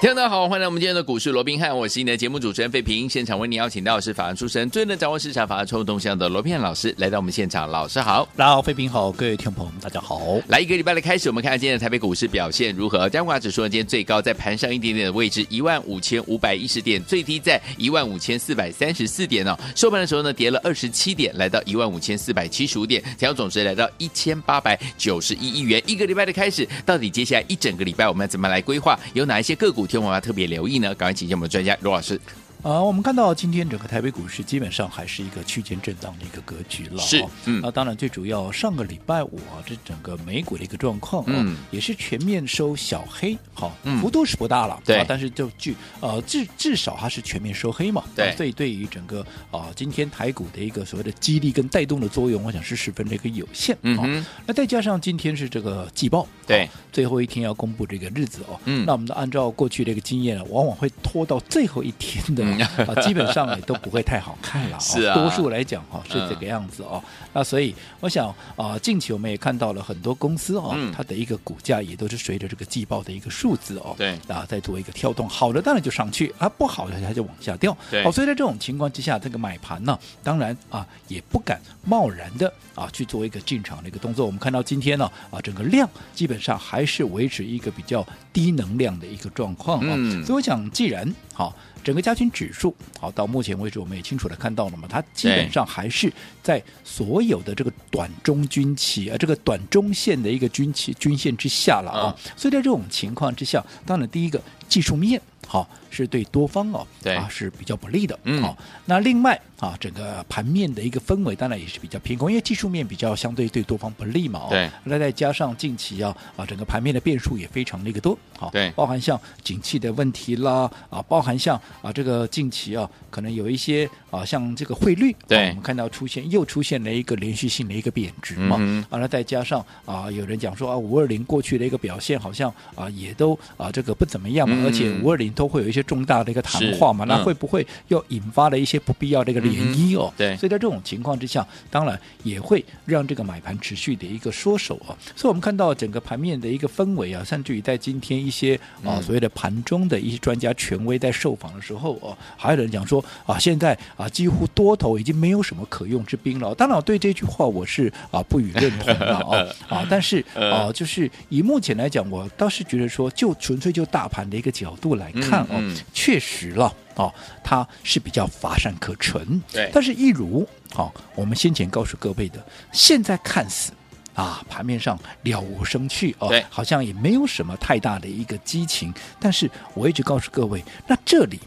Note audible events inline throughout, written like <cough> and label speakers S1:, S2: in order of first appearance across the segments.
S1: 听众大家好，欢迎来我们今天的股市罗宾汉，我是你的节目主持人费平。现场为您邀请到的是法案出身、最能掌握市场法案冲动向的罗宾汉老师来到我们现场，老师好，
S2: 大家好，费平好，各位听众朋友们大家好。
S1: 来一个礼拜的开始，我们看看今天的台北股市表现如何？加权指数，今天最高在盘上一点点的位置，一万五千五百一十点，最低在一万五千四百三十四点哦。收盘的时候呢，跌了二十七点，来到一万五千四百七十五点，成交总值来到一千八百九十一亿元。一个礼拜的开始，到底接下来一整个礼拜我们要怎么来规划？有哪一些个股，听我们要特别留意？呢？赶快请教我们的专家罗老师。
S2: 啊、呃，我们看到今天整个台北股市基本上还是一个区间震荡的一个格局了。
S1: 是，嗯，
S2: 啊，当然最主要上个礼拜五啊，这整个美股的一个状况，嗯，也是全面收小黑，好，嗯、幅度是不大了，
S1: 对、
S2: 啊，但是就据呃至至少它是全面收黑嘛，
S1: 对，
S2: 啊、所以对于整个啊今天台股的一个所谓的激励跟带动的作用，我想是十分的一个有限，嗯哼，那再加上今天是这个季报，
S1: 对、
S2: 啊，最后一天要公布这个日子哦，
S1: 嗯，
S2: 那我们都按照过去的一个经验，往往会拖到最后一天的、嗯、<laughs> 啊，基本。上也都不会太好看了，<laughs>
S1: 是啊，
S2: 多数来讲哈是这个样子哦。那所以我想啊，近期我们也看到了很多公司哦，它的一个股价也都是随着这个季报的一个数字哦，
S1: 对
S2: 啊，在做一个跳动。好的当然就上去啊，不好的它就往下掉。好，所以在这种情况之下，这个买盘呢，当然啊也不敢贸然的啊去做一个进场的一个动作。我们看到今天呢啊，整个量基本上还是维持一个比较低能量的一个状况啊。所以我想，既然好。整个加权指数，好，到目前为止，我们也清楚的看到了嘛，它基本上还是在所有的这个短中均期啊，这个短中线的一个均期均线之下了啊，所以在这种情况之下，当然第一个技术面。好，是对多方哦，
S1: 对
S2: 啊是比较不利的。
S1: 嗯，
S2: 好，那另外啊，整个盘面的一个氛围当然也是比较偏空，因为技术面比较相对对多方不利嘛。哦，
S1: 对，
S2: 那再加上近期啊啊，整个盘面的变数也非常的一个多。好，
S1: 对，
S2: 包含像景气的问题啦，啊，包含像啊这个近期啊，可能有一些啊像这个汇率，
S1: 对，
S2: 我们看到出现又出现了一个连续性的一个贬值嘛。嗯，啊，那再加上啊，有人讲说啊，五二零过去的一个表现好像啊也都啊这个不怎么样嘛，嗯、而且五二零都会有一些重大。的一个谈话嘛，那会不会又引发了一些不必要的一个涟漪哦？
S1: 嗯、对，
S2: 所以在这种情况之下，当然也会让这个买盘持续的一个缩手啊。所以我们看到整个盘面的一个氛围啊，甚至于在今天一些啊所谓的盘中的一些专家权威在受访的时候哦，还有人讲说啊，现在啊几乎多头已经没有什么可用之兵了。当然，我对这句话我是啊不予认同的啊 <laughs> 啊，但是啊，就是以目前来讲，我倒是觉得说，就纯粹就大盘的一个角度来看哦。确实了，哦，它是比较乏善可陈。
S1: 对，
S2: 但是，一如好、哦，我们先前告诉各位的，现在看似啊，盘面上了无生趣哦，好像也没有什么太大的一个激情。但是，我一直告诉各位，那这里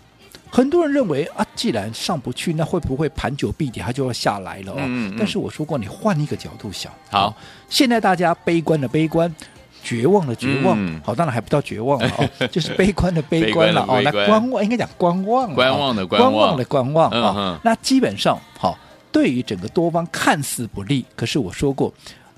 S2: 很多人认为啊，既然上不去，那会不会盘久必跌，它就要下来了哦？嗯嗯，但是我说过，你换一个角度想，
S1: 好，
S2: 哦、现在大家悲观的悲观。绝望的绝望，
S1: 嗯、
S2: 好，当然还不到绝望了哦，<laughs> 就是悲观的悲观了哦。那观望应该讲观望，
S1: 观望的观望，
S2: 观望的观望啊。
S1: 嗯、
S2: 那基本上好，对于整个多方看似不利，可是我说过，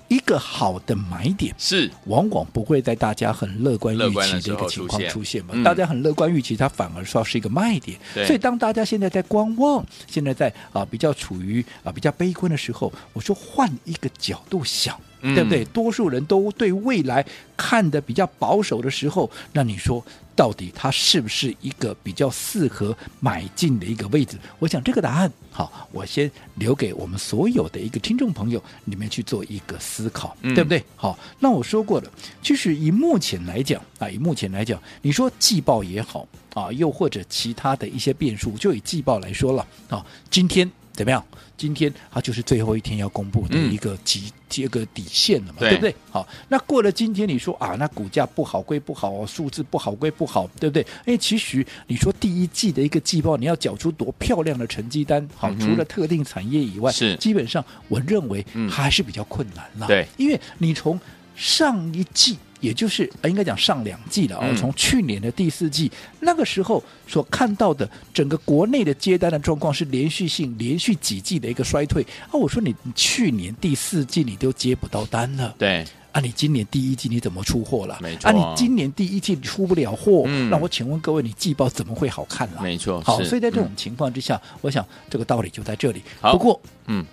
S2: 一个好的买点
S1: 是
S2: 往往不会在大家很乐观预期的一个情况出现嘛。现大家很乐观预期，它反而说是一个卖点。
S1: 嗯、
S2: 所以当大家现在在观望，现在在啊比较处于啊比较悲观的时候，我说换一个角度想。对不对？多数人都对未来看的比较保守的时候，那你说到底它是不是一个比较适合买进的一个位置？我想这个答案，好，我先留给我们所有的一个听众朋友，你们去做一个思考，对不对？好，那我说过了，其实以目前来讲啊，以目前来讲，你说季报也好啊，又或者其他的一些变数，就以季报来说了啊，今天。怎么样？今天它就是最后一天要公布的一个基这个底线了嘛，对，对不对？好，那过了今天，你说啊，那股价不好归不好，数字不好归不好，对不对？哎，其实你说第一季的一个季报，你要缴出多漂亮的成绩单，好，除了特定产业以外，
S1: 是
S2: 基本上我认为还是比较困难了。
S1: 对，
S2: 因为你从上一季也就是呃，应该讲上两季了啊、从去年的第四季那个时候所看到的整个国内的接单的状况是连续性连续几季的一个衰退啊。我说你去年第四季你都接不到单了，
S1: 对
S2: 啊，你今年第一季你怎么出货了？
S1: 没错
S2: 啊，你今年第一季出不了货，
S1: 嗯、
S2: 那我请问各位，你季报怎么会好看了？
S1: 没错，
S2: 好，所以在这种情况之下，嗯、我想这个道理就在这
S1: 里。
S2: 不过，
S1: 嗯，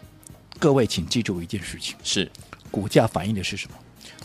S2: 各位请记住一件事情，
S1: 是
S2: 股价反映的是什么？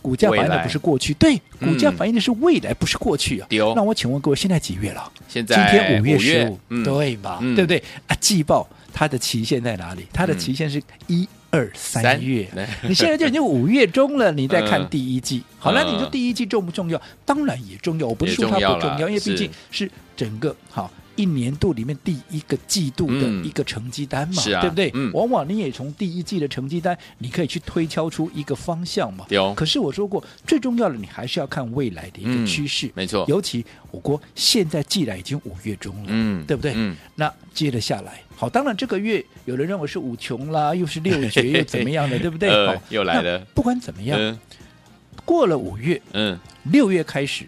S2: 股价反映的不是过去，对，股价反映的是未来，不是过去啊。
S1: 丢，
S2: 那我请问各位，现在几月了？
S1: 现在
S2: 今天五月十五，对吧？
S1: 嗯、
S2: 对不对？啊，季报它的期限在哪里？它的期限是一二三月。你现在就已经五月中了，你再看第一季。好了，你说第一季重不重要？当然也重要。我不是说它不重要，因为毕竟是整个好。一年度里面第一个季度的一个成绩单嘛，
S1: 嗯啊、
S2: 对不对？
S1: 嗯、
S2: 往往你也从第一季的成绩单，你可以去推敲出一个方向嘛。
S1: 有
S2: 可是我说过，最重要的你还是要看未来的一个趋势。
S1: 嗯、没错。
S2: 尤其我国现在既然已经五月中了，嗯，对不对？
S1: 嗯。
S2: 那接着下来，好，当然这个月有人认为是五穷啦，又是六绝，又怎么样的，<laughs> 对不对？
S1: 呃、
S2: 好，
S1: 又来了。
S2: 不管怎么样，
S1: 嗯、
S2: 过了五月，
S1: 嗯，
S2: 六月开始。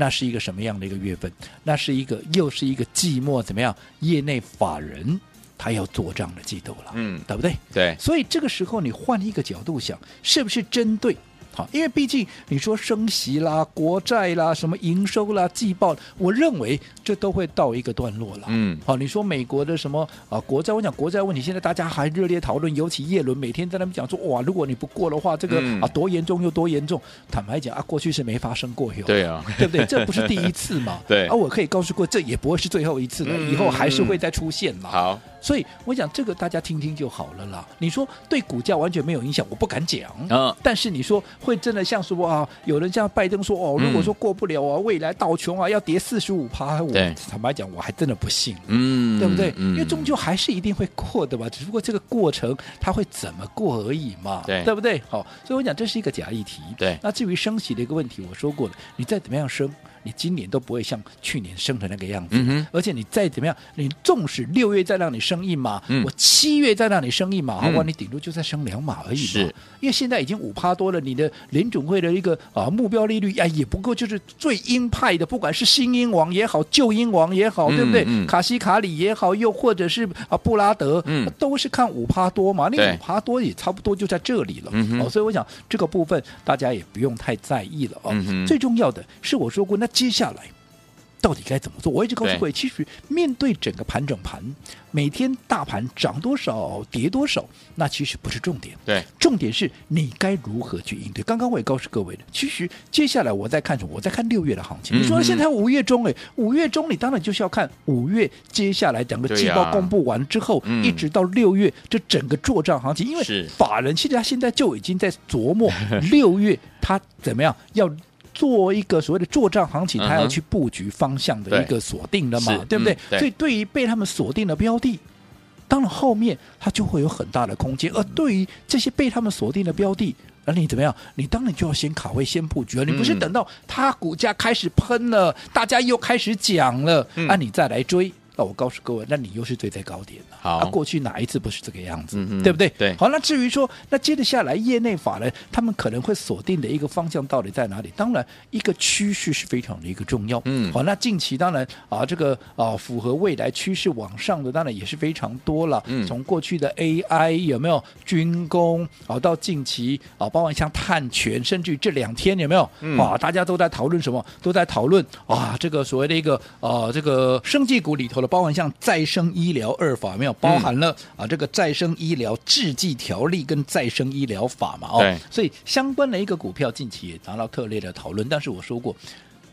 S2: 那是一个什么样的一个月份？那是一个又是一个寂寞怎么样？业内法人他要做账的季度了，嗯，对不对？
S1: 对，
S2: 所以这个时候你换一个角度想，是不是针对？好，因为毕竟你说升息啦、国债啦、什么营收啦、季报，我认为这都会到一个段落了。
S1: 嗯，
S2: 好，你说美国的什么啊国债？我讲国债问题，现在大家还热烈讨论，尤其耶伦每天在那边讲说，哇，如果你不过的话，这个、嗯、啊多严重又多严重。坦白讲啊，过去是没发生过哟。
S1: 对啊，<laughs>
S2: 对不对？这不是第一次嘛？<laughs>
S1: 对。
S2: 啊，我可以告诉过，这也不会是最后一次了，嗯、以后还是会再出现嘛。
S1: 好。
S2: 所以我讲这个大家听听就好了啦。你说对股价完全没有影响，我不敢讲。
S1: 嗯。
S2: 但是你说会真的像说啊，有人像拜登说哦，如果说过不了啊，未来道琼啊要跌四十五趴，我坦白讲我还真的不信。嗯。对不对？因为终究还是一定会过的嘛，只不过这个过程它会怎么过而已嘛。
S1: 对。
S2: 对不对？好，所以我讲这是一个假议题。
S1: 对。
S2: 那至于升息的一个问题，我说过了，你再怎么样升。你今年都不会像去年升的那个样子，嗯、而且你再怎么样，你纵使六月再让你升一码，嗯、我七月再让你升一码，好吧、嗯，你顶多就再升两码而已嘛。是，因为现在已经五趴多了，你的联准会的一个啊目标利率呀、啊，也不过就是最鹰派的，不管是新英王也好，旧英王也好，嗯、对不对？嗯、卡西卡里也好，又或者是啊布拉德，嗯、都是看五趴多嘛。那五趴多也差不多就在这里了。嗯、哦，所以我想这个部分大家也不用太在意了哦。嗯、最重要的是我说过那。接下来到底该怎么做？我一直告诉各位，其实面对整个盘整盘，每天大盘涨多少、跌多少，那其实不是重点。
S1: 对，
S2: 重点是你该如何去应对。刚刚我也告诉各位了，其实接下来我在看什么？我在看六月的行情。嗯、你说现在五月中，哎，五月中你当然就是要看五月接下来整个季报公布完之后，啊嗯、一直到六月这整个做账行情，因为法人其实他现在就已经在琢磨 <laughs> 六月他怎么样要。做一个所谓的作帐行情，他要去布局方向的一个锁定的嘛，对，对不对？所以对于被他们锁定的标的，当然后面它就会有很大的空间。而对于这些被他们锁定的标的，而你怎么样？你当然就要先卡位、先布局了。你不是等到它股价开始喷了，大家又开始讲了，啊，你再来追。那我告诉各位，那你又是追在高点了。好，啊，过去哪一次不是这个样子？嗯、哼对不对？
S1: 对。
S2: 好，那至于说，那接着下来，业内法人他们可能会锁定的一个方向到底在哪里？当然，一个趋势是非常的一个重要。嗯。好，那近期当然啊，这个啊符合未来趋势往上的，当然也是非常多了。嗯。从过去的 AI 有没有军工啊，到近期啊，包括像碳权，甚至于这两天有没有？嗯。啊，大家都在讨论什么？都在讨论啊，这个所谓的一个啊，这个生技股里头的。包含像再生医疗二法没有包含了、嗯、啊，这个再生医疗制剂条例跟再生医疗法嘛，哦，所以相关的一个股票近期也拿到特烈的讨论。但是我说过，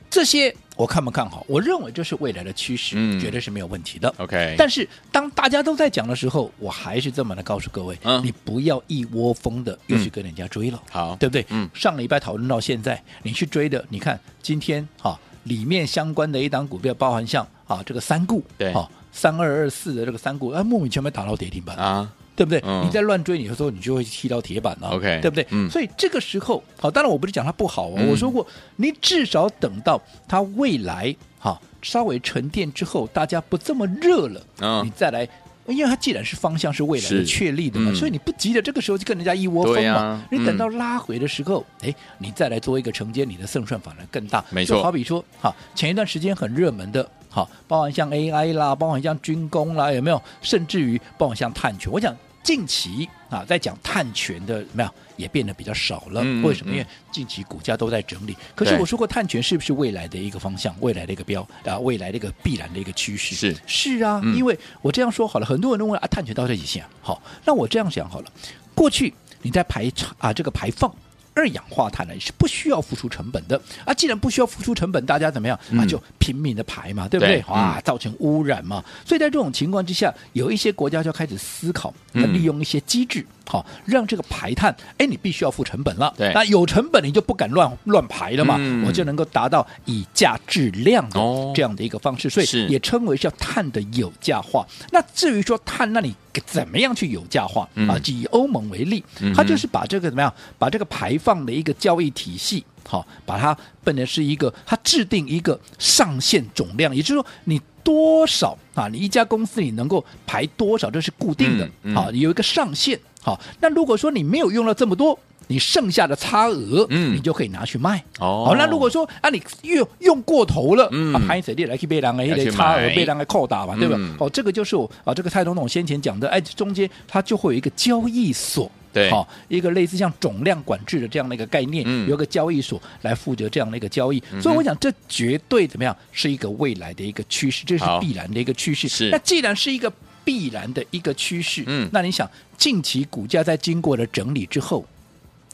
S2: 这些我看不看好？我认为这是未来的趋势，嗯、绝对是没有问题的。OK，但是当大家都在讲的时候，我还是这么的告诉各位，嗯、你不要一窝蜂的又去跟人家追了，好、嗯，对不对？嗯，上礼拜讨论到现在，你去追的，你看今天哈。啊里面相关的一档股票，包含像啊这个三顾，对，好三二二四的这个三顾，啊莫名其妙打到跌停板啊，对不对？嗯、你在乱追，你的时候你就会踢到铁板了，OK，对不对？嗯、所以这个时候，好，当然我不是讲它不好哦，嗯、我说过，你至少等到它未来哈稍微沉淀之后，大家不这么热了，嗯、你再来。因为它既然是方向是未来的确立的嘛，
S1: 嗯、
S2: 所以你不急着这个时候就跟人家一窝蜂嘛。
S1: 啊、
S2: 你等到拉回的时候，哎、嗯，你再来做一个承接，你的胜算反而更大。
S1: 没错，
S2: 就好比说，哈，前一段时间很热门的，好，包含像 AI 啦，包含像军工啦，有没有？甚至于包含像碳权，我想。近期啊，在讲碳权的没有也变得比较少了。为什么？因为近期股价都在整理。可是我说过，碳权是不是未来的一个方向？未来的一个标啊，未来的一个必然的一个趋势？
S1: 是
S2: 是啊，嗯、因为我这样说好了，很多人都问啊，碳权到底几钱？好，那我这样想好了，过去你在排啊这个排放。二氧化碳呢是不需要付出成本的啊，既然不需要付出成本，大家怎么样、嗯、啊？就拼命的排嘛，对不对？啊、嗯，造成污染嘛。所以在这种情况之下，有一些国家就开始思考，那利用一些机制，好、嗯、让这个排碳，哎，你必须要付成本了。
S1: 对，
S2: 那有成本你就不敢乱乱排了嘛，嗯、我就能够达到以价质量的这样的一个方式，哦、所以也称为叫碳的有价化。那至于说碳，那你。怎么样去有价化啊？以欧盟为例，它就是把这个怎么样，把这个排放的一个交易体系，好，把它变成是一个，它制定一个上限总量，也就是说，你多少啊？你一家公司你能够排多少，这是固定的，好，有一个上限，好。那如果说你没有用了这么多。你剩下的差额，嗯，你就可以拿去卖。哦，好，那如果说啊，你用用过头了，嗯，啊，拍谁的来去被人哎，的差额被人来扣打嘛，对吧？哦，这个就是我啊，这个蔡总统先前讲的，哎，中间它就会有一个交易所，
S1: 对，好，
S2: 一个类似像总量管制的这样的一个概念，有一个交易所来负责这样的一个交易。所以我想，这绝对怎么样，是一个未来的一个趋势，这是必然的一个趋势。
S1: 是，
S2: 那既然是一个必然的一个趋势，嗯，那你想，近期股价在经过了整理之后。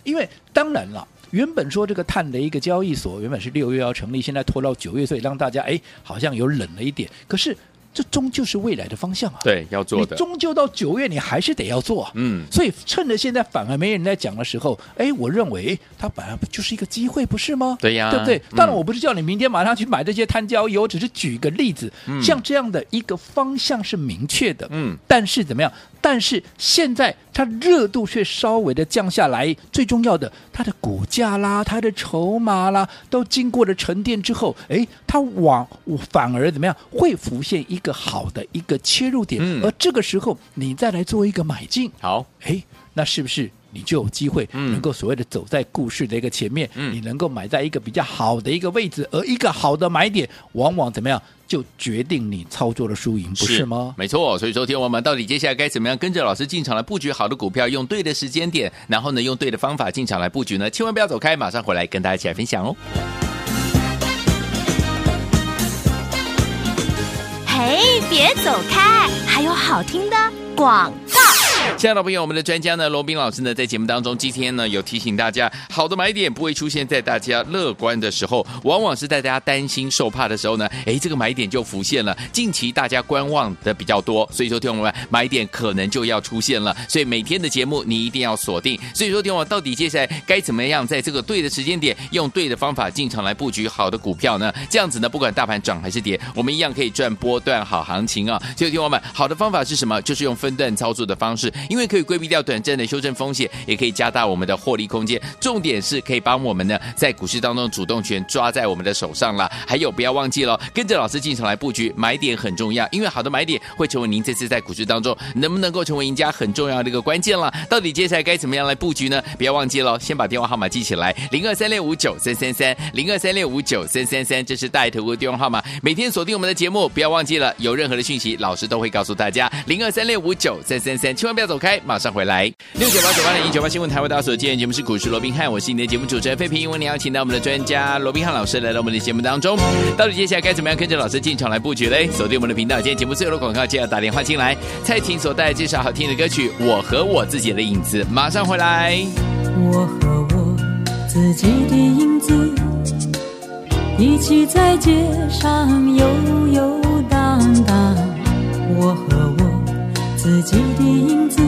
S2: 因为当然了，原本说这个碳的一个交易所原本是六月要成立，现在拖到九月，所以让大家哎好像有冷了一点。可是这终究是未来的方向啊，
S1: 对，要做的。
S2: 终究到九月你还是得要做啊，嗯。所以趁着现在反而没人在讲的时候，哎，我认为它本来不就是一个机会，不是吗？
S1: 对呀，
S2: 对不对？当然我不是叫你明天马上去买这些碳交易，我只是举个例子，像这样的一个方向是明确的，嗯。但是怎么样？但是现在它热度却稍微的降下来，最重要的，它的股价啦，它的筹码啦，都经过了沉淀之后，哎，它往反而怎么样，会浮现一个好的一个切入点，嗯、而这个时候你再来做一个买进，
S1: 好，
S2: 哎，那是不是你就有机会能够所谓的走在故事的一个前面，嗯、你能够买在一个比较好的一个位置，而一个好的买点，往往怎么样？就决定你操作的输赢，不是吗？
S1: 是没错，所以说，听我们到底接下来该怎么样跟着老师进场来布局好的股票，用对的时间点，然后呢，用对的方法进场来布局呢？千万不要走开，马上回来跟大家一起来分享哦。
S3: 哎，别走开，还有好听的广告。
S1: 亲爱的朋友，我们的专家呢，罗宾老师呢，在节目当中今天呢，有提醒大家，好的买点不会出现在大家乐观的时候，往往是在大家担心受怕的时候呢，<laughs> 哎，这个买点就浮现了。近期大家观望的比较多，所以说，听我们买点可能就要出现了。所以每天的节目你一定要锁定。所以说，听我到底接下来该怎么样，在这个对的时间点，用对的方法进场来布局好的股票呢？这样子呢，不管大盘涨还是跌，我们一样可以赚波段好行情啊。所以听我们好的方法是什么？就是用分段操作的方式。因为可以规避掉短暂的修正风险，也可以加大我们的获利空间。重点是可以帮我们呢，在股市当中主动权抓在我们的手上了。还有，不要忘记了，跟着老师进场来布局，买点很重要。因为好的买点会成为您这次在股市当中能不能够成为赢家很重要的一个关键了。到底接下来该怎么样来布局呢？不要忘记了，先把电话号码记起来：零二三六五九三三三，零二三六五九三三三，这是带头的电话号码。每天锁定我们的节目，不要忘记了，有任何的讯息，老师都会告诉大家。零二三六五九三三三，千万不要走开。马上回来，六九八九八零一九八新闻台为大家所见，节目是股市罗宾汉，我是你的节目主持人费平。为你邀请到我们的专家罗宾汉老师来到我们的节目当中，到底接下来该怎么样跟着老师进场来布局嘞？锁定我们的频道，今天节目最后的广告就要打电话进来。蔡琴所带来介绍好听的歌曲《我和我自己的影子》，马上回来。
S4: 我和我自己的影子，一起在街上悠悠荡荡。我和。自己的影子，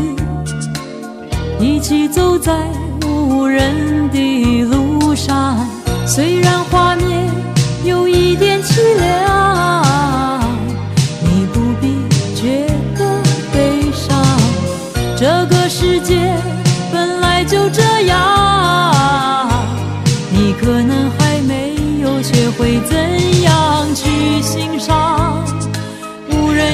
S4: 一起走在无人的路上。虽然画面有一点凄凉，你不必觉得悲伤。这个世界本来就这样，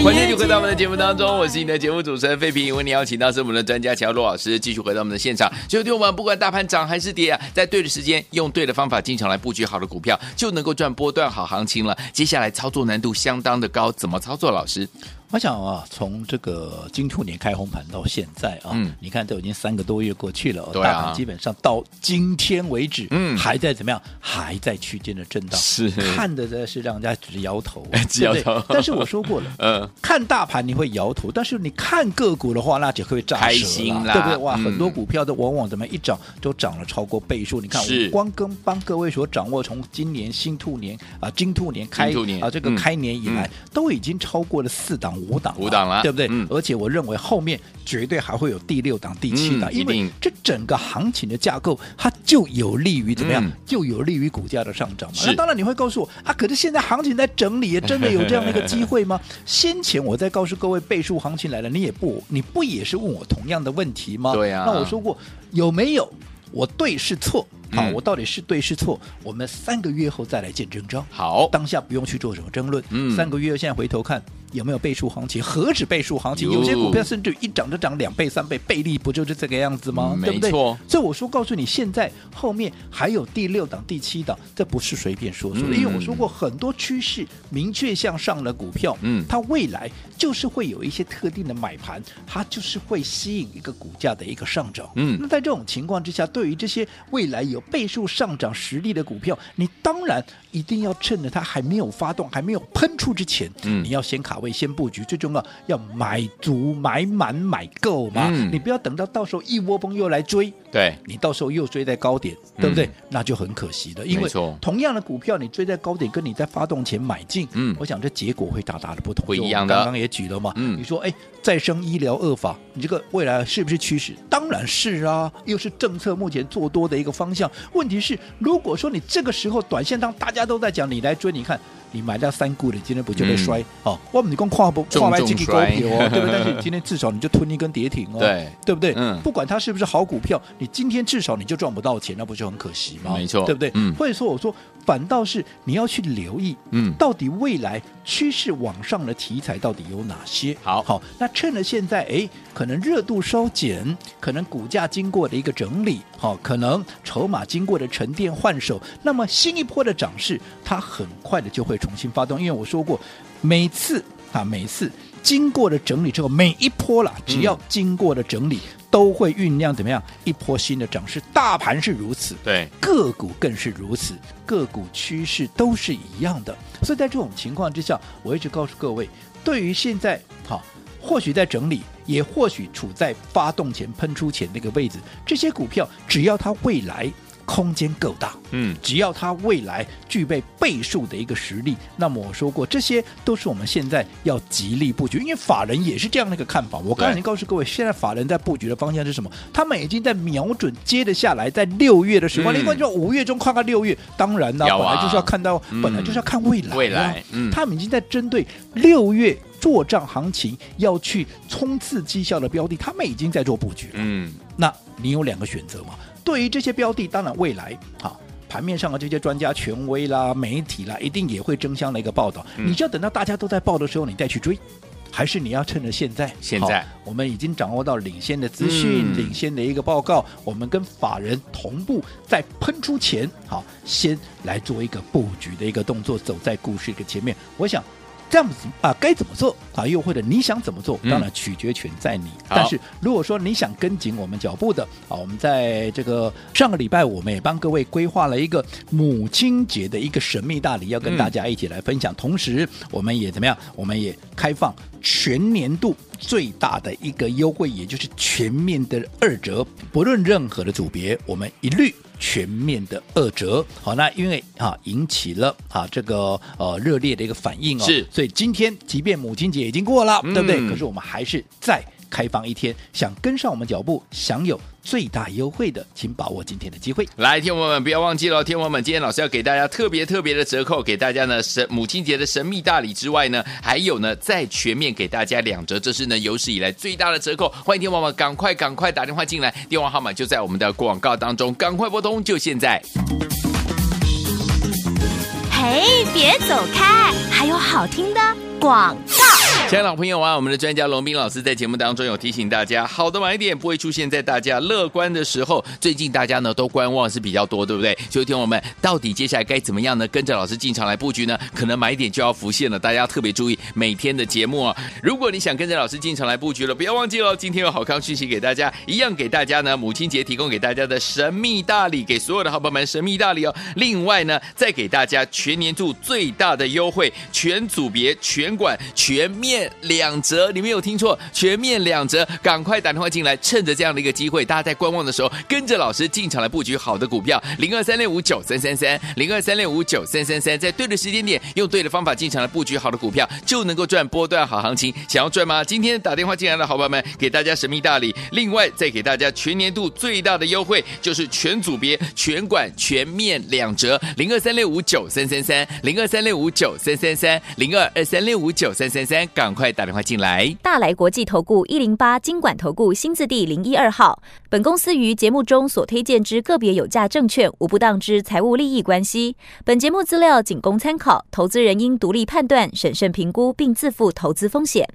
S4: 有学会怎样去欣赏。
S1: 回到我们的节目当中，我是你的节目主持人费平，为你邀请到是我们的专家乔罗老师，继续回到我们的现场。所以，我们不管大盘涨还是跌啊，在对的时间，用对的方法进场来布局好的股票，就能够赚波段好行情了。接下来操作难度相当的高，怎么操作？老师？
S2: 我想啊，从这个金兔年开红盘到现在啊，嗯、你看都已经三个多月过去了，大盘基本上到今天为止，嗯，还在怎么样？还在区间的震荡，
S1: 是。
S2: 看的呢是让人家直摇头，<laughs>
S1: 直摇头。
S2: 但是我说过了，<laughs> 嗯，看大盘你会摇头，但是你看个股的话，那就会炸心啦，对不对？哇，嗯、很多股票都往往怎么一涨都涨了超过倍数。你看，我光跟帮各位所掌握，从今年新兔年啊，金兔年开年。啊，这个开年以来，嗯、都已经超过了四档。五档，
S1: 五档了，
S2: 对不对？
S1: 嗯、
S2: 而且我认为后面绝对还会有第六档、第七档，嗯、因为这整个行情的架构，它就有利于怎么样？嗯、就有利于股价的上涨嘛。那当然你会告诉我啊，可是现在行情在整理，真的有这样的一个机会吗？<laughs> 先前我在告诉各位倍数行情来了，你也不，你不也是问我同样的问题吗？
S1: 对呀、啊。
S2: 那我说过有没有？我对是错？好，我到底是对是错？我们三个月后再来见真章。
S1: 好，
S2: 当下不用去做什么争论。嗯，三个月现在回头看。有没有倍数行情？何止倍数行情？有些股票甚至一涨就涨两倍、三倍，倍利不就是这个样子吗？
S1: 嗯、
S2: 对不
S1: 对？
S2: 所以我说，告诉你，现在后面还有第六档、第七档，这不是随便说说的。嗯、因为我说过，很多趋势明确向上的股票，嗯，它未来就是会有一些特定的买盘，它就是会吸引一个股价的一个上涨。嗯，那在这种情况之下，对于这些未来有倍数上涨实力的股票，你当然一定要趁着它还没有发动、还没有喷出之前，嗯，你要先卡位、先布局。最重要要买足、买满、买够嘛！嗯、你不要等到到时候一窝蜂又来追，
S1: 对
S2: 你到时候又追在高点，对不对？嗯、那就很可惜的，因为同样的股票，你追在高点，跟你在发动前买进，嗯，我想这结果会大大的不同。
S1: 不一样的。
S2: 刚刚也举了嘛，嗯，你说哎，再生医疗恶法，你这个未来是不是趋势？当然是啊，又是政策目前做多的一个方向。问题是，如果说你这个时候短线当大家都在讲，你来追，你看。你买到三股的，今天不就被摔？哦，我们你光跨不跨来几个股票哦，<laughs> 对不对？但是你今天至少你就吞一根跌停哦，对，对不对？嗯，不管它是不是好股票，你今天至少你就赚不到钱，那不就很可惜吗？
S1: 没错，
S2: 对不对？嗯，或者说我说，反倒是你要去留意，嗯，到底未来趋势往上的题材到底有哪些？
S1: 好，
S2: 好，那趁着现在，哎，可能热度稍减，可能股价经过的一个整理，好，可能筹码经过的沉淀换手，那么新一波的涨势，它很快的就会。重新发动，因为我说过，每次啊，每次经过了整理之后，每一波啦，只要经过了整理，嗯、都会酝酿怎么样一波新的涨势。大盘是如此，
S1: 对，
S2: 个股更是如此，个股趋势都是一样的。所以在这种情况之下，我一直告诉各位，对于现在好，或许在整理，也或许处在发动前喷出前那个位置，这些股票只要它未来。空间够大，嗯，只要它未来具备倍数的一个实力，那么我说过，这些都是我们现在要极力布局。因为法人也是这样的一个看法。我刚才已经告诉各位，现在法人在布局的方向是什么？他们已经在瞄准接着下来，在六月的时候，另外就五月中看看六月，当然呢，本来就是要看到，本来就是要看未来，
S1: 未来，嗯，
S2: 他们已经在针对六月作帐行情要去冲刺绩效的标的，他们已经在做布局了。嗯，那你有两个选择嘛？对于这些标的，当然未来好盘面上的这些专家权威啦、媒体啦，一定也会争相的一个报道。嗯、你就要等到大家都在报的时候，你再去追，还是你要趁着现在？
S1: 现在
S2: 我们已经掌握到领先的资讯、嗯、领先的一个报告，我们跟法人同步在喷出前，好先来做一个布局的一个动作，走在故事的前面。我想。这样子啊，该怎么做啊？又或者你想怎么做？当然取决权在你。嗯、但是如果说你想跟紧我们脚步的啊，我们在这个上个礼拜，我们也帮各位规划了一个母亲节的一个神秘大礼，要跟大家一起来分享。嗯、同时，我们也怎么样？我们也开放全年度最大的一个优惠，也就是全面的二折，不论任何的组别，我们一律。全面的二折，好，那因为啊引起了啊这个呃热烈的一个反应哦，
S1: 是，
S2: 所以今天即便母亲节已经过了，
S1: 嗯、
S2: 对不对？可是我们还是再开放一天，想跟上我们脚步，享有最大优惠的，请把握今天的机会。
S1: 来，天友们不要忘记了，天友们，今天老师要给大家特别特别的折扣，给大家呢神母亲节的神秘大礼之外呢，还有呢再全面给大家两折，这是呢有史以来最大的折扣。欢迎天友们赶快赶快打电话进来，电话号码就在我们的广告当中，赶快拨通，就现在。
S3: 嘿，别走开，还有好听的广告。
S1: 亲爱的朋友啊，我们的专家龙斌老师在节目当中有提醒大家，好的买点不会出现在大家乐观的时候。最近大家呢都观望是比较多，对不对？所以听我们到底接下来该怎么样呢？跟着老师进场来布局呢？可能买点就要浮现了，大家要特别注意每天的节目啊。如果你想跟着老师进场来布局了，不要忘记了，今天有好康讯息给大家，一样给大家呢母亲节提供给大家的神秘大礼，给所有的好朋友们神秘大礼哦。另外呢，再给大家全年度最大的优惠，全组别、全馆、全面两折，你没有听错，全面两折，赶快打电话进来，趁着这样的一个机会，大家在观望的时候，跟着老师进场来布局好的股票，零二三六五九三三三，零二三六五九三三三，在对的时间点，用对的方法进场来布局好的股票，就能够赚波段好行情。想要赚吗？今天打电话进来的好朋友们，给大家神秘大礼，另外再给大家全年度最大的优惠，就是全组别、全管、全面两折，零二三六五九三三三，零二三六五九三三三，零二二三六五九三三三，赶。快打电话进来！
S3: 大来国际投顾一零八金管投顾新字第零一二号。本公司于节目中所推荐之个别有价证券，无不当之财务利益关系。本节目资料仅供参考，投资人应独立判断、审慎评估，并自负投资风险。